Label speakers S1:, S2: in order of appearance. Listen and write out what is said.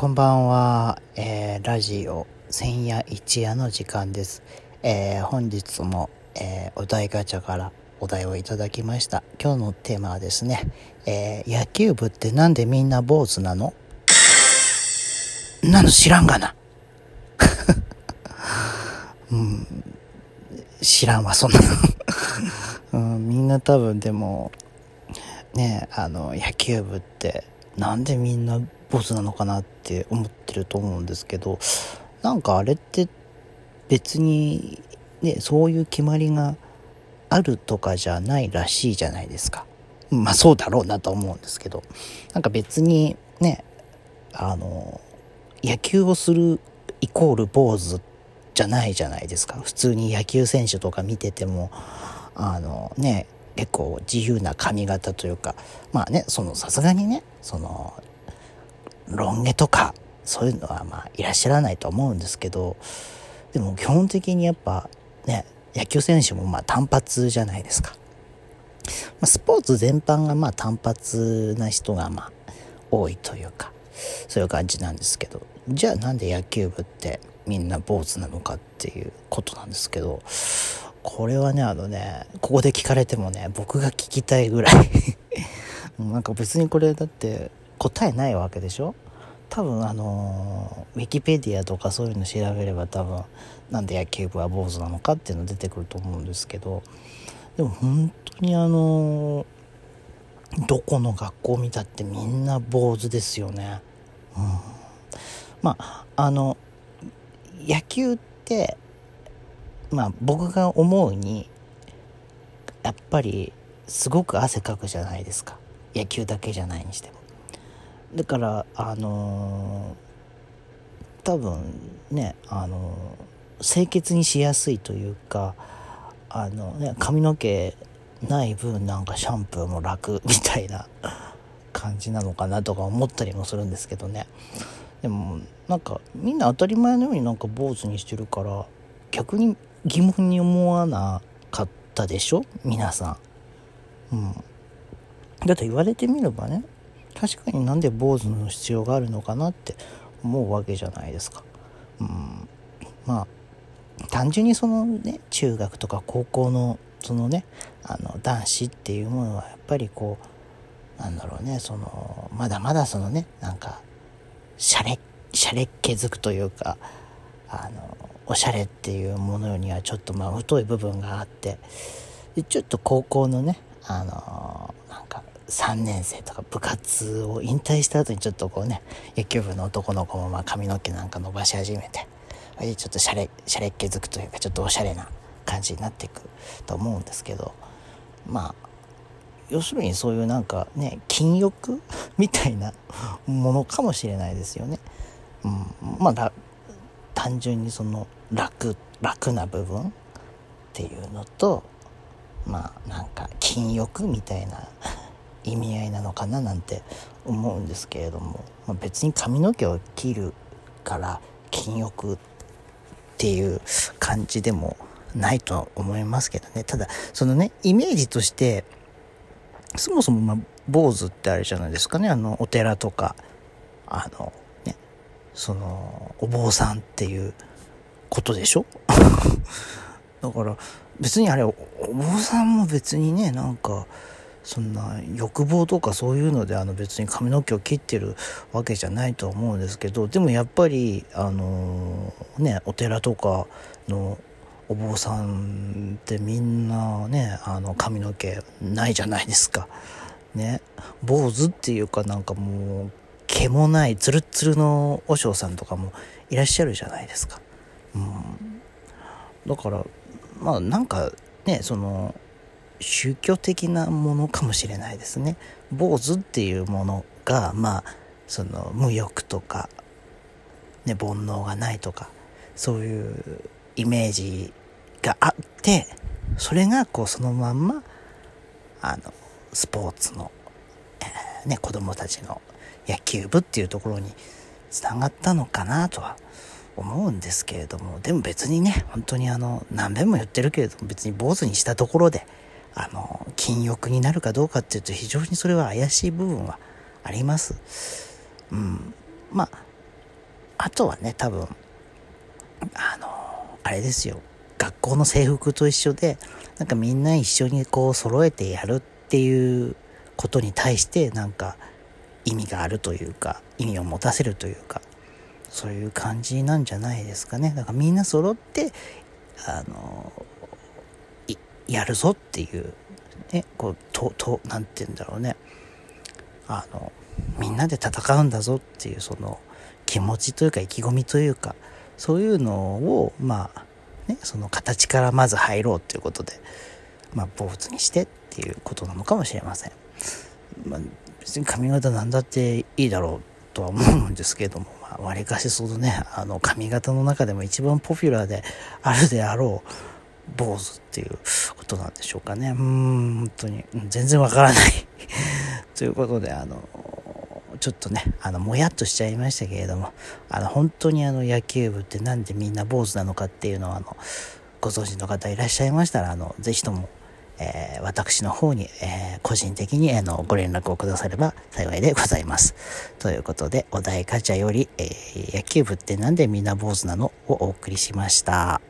S1: こんばんは、えー、ラジオ千夜一夜の時間です、えー、本日も、えー、お題ガチャからお題をいただきました。今日のテーマはですね、え野球部ってなんでみんな坊主なの？なの知らんがな。うん。知らんわそんなの、うん、みんな多分でもねあの野球部ってなんでみんな坊主なのかなって思ってると思うんですけどなんかあれって別にねそういう決まりがあるとかじゃないらしいじゃないですか。まあそうだろうなと思うんですけど。なんか別にねあの野球をするイコール坊主じゃないじゃないですか。普通に野球選手とか見ててもあのね結構自由な髪型というかまあねそのさすがにねそのロン毛とかそういうのはまあいらっしゃらないと思うんですけどでも基本的にやっぱね野球選手もまあ単発じゃないですか、ま、スポーツ全般がまあ単発な人がまあ多いというかそういう感じなんですけど。じゃあなんで野球部ってみんな坊主なのかっていうことなんですけどこれはねあのねここで聞かれてもね僕が聞きたいぐらい なんか別にこれだって答えないわけでしょ？多分あのウィキペディアとかそういうの調べれば多分なんで野球部は坊主なのかっていうの出てくると思うんですけどでも本当にあのどこの学校見たってみんな坊主ですよね。うん、まああの野球ってまあ僕が思うにやっぱりすごく汗かくじゃないですか野球だけじゃないにしても。だからあのー、多分ねあのー、清潔にしやすいというかあのね髪の毛ない分なんかシャンプーも楽みたいな 感じなのかなとか思ったりもするんですけどね。でもなんかみんな当たり前のようになんか坊主にしてるから逆に疑問に思わなかったでしょ？皆さん。うん。だって言われてみればね確かになんで坊主の必要があるのかなって思うわけじゃないですか。うん、まあ単純にそのね中学とか高校のそのねあの男子っていうものはやっぱりこうなんだろうねそのまだまだそのねなんかシャレシャレっ気づくというかあのおしゃれっていうものにはちょっとまあ太い部分があってでちょっと高校のねあのなんか3年生とか部活を引退した後にちょっとこうね野球部の男の子もま髪の毛なんか伸ばし始めてちょっとシャレシャレっ気づくというかちょっとおしゃれな感じになっていくと思うんですけどまあ要するにそういうなんかね禁欲みたいなものかもしれないですよね。うん、まあ単純にその楽楽な部分っていうのとまあなんか禁欲みたいな意味合いなのかななんて思うんですけれども、まあ、別に髪の毛を切るから禁欲っていう感じでもないとは思いますけどね。ただそのねイメージとしてそもそもまあ坊主ってあれじゃないですかね。あのお寺とかあのねそのお坊さんっていうことでしょ？だから別にあれお坊さんも別にねなんかそんな欲望とかそういうのであの別に髪の毛を切ってるわけじゃないと思うんですけどでもやっぱりあのねお寺とかのお坊さんってみんなねあの髪の毛ないじゃないですか。ね坊主っていうかなんかもう毛もないツルッツルの和尚さんとかもいらっしゃるじゃないですか。うん、だからまあなんかねその宗教的なものかもしれないですね。坊主っていうものがまあその無欲とか、ね、煩悩がないとかそういうイメージがあってそれがこうそのまんまあのスポーツの、えー、ね、子供たちの野球部っていうところにつながったのかなとは思うんですけれどもでも別にね本当にあの何べんも言ってるけれども別に坊主にしたところであの禁欲になるかどうかっていうと非常にそれは怪しい部分はあります。うん、まああとはね、多分、あの、あれですよ。学校の制服と一緒で、なんかみんな一緒にこう揃えてやるっていうことに対してなんか意味があるというか、意味を持たせるというか、そういう感じなんじゃないですかね。だからみんな揃って、あの、やるぞっていう、ね、こう、と、と、なんて言うんだろうね。あの、みんなで戦うんだぞっていうその気持ちというか意気込みというか、そういうのを、まあ、ね、その形からまず入ろうっていうことで、まあ、坊主にしてっていうことなのかもしれません。まあ、別に髪型なんだっていいだろうとは思うんですけども、まあ、割かしそのね、あの髪型の中でも一番ポピュラーであるであろう坊主っていうことなんでしょうかね。うん、本当に、全然わからない ということで、あの、ちょっとね、あの、もやっとしちゃいましたけれども、あの、本当にあの、野球部ってなんでみんな坊主なのかっていうのは、あの、ご存知の方いらっしゃいましたら、あの、ぜひとも、えー、私の方に、えー、個人的に、あの、ご連絡をくだされば幸いでございます。ということで、お題ガチャより、えー、野球部ってなんでみんな坊主なのをお送りしました。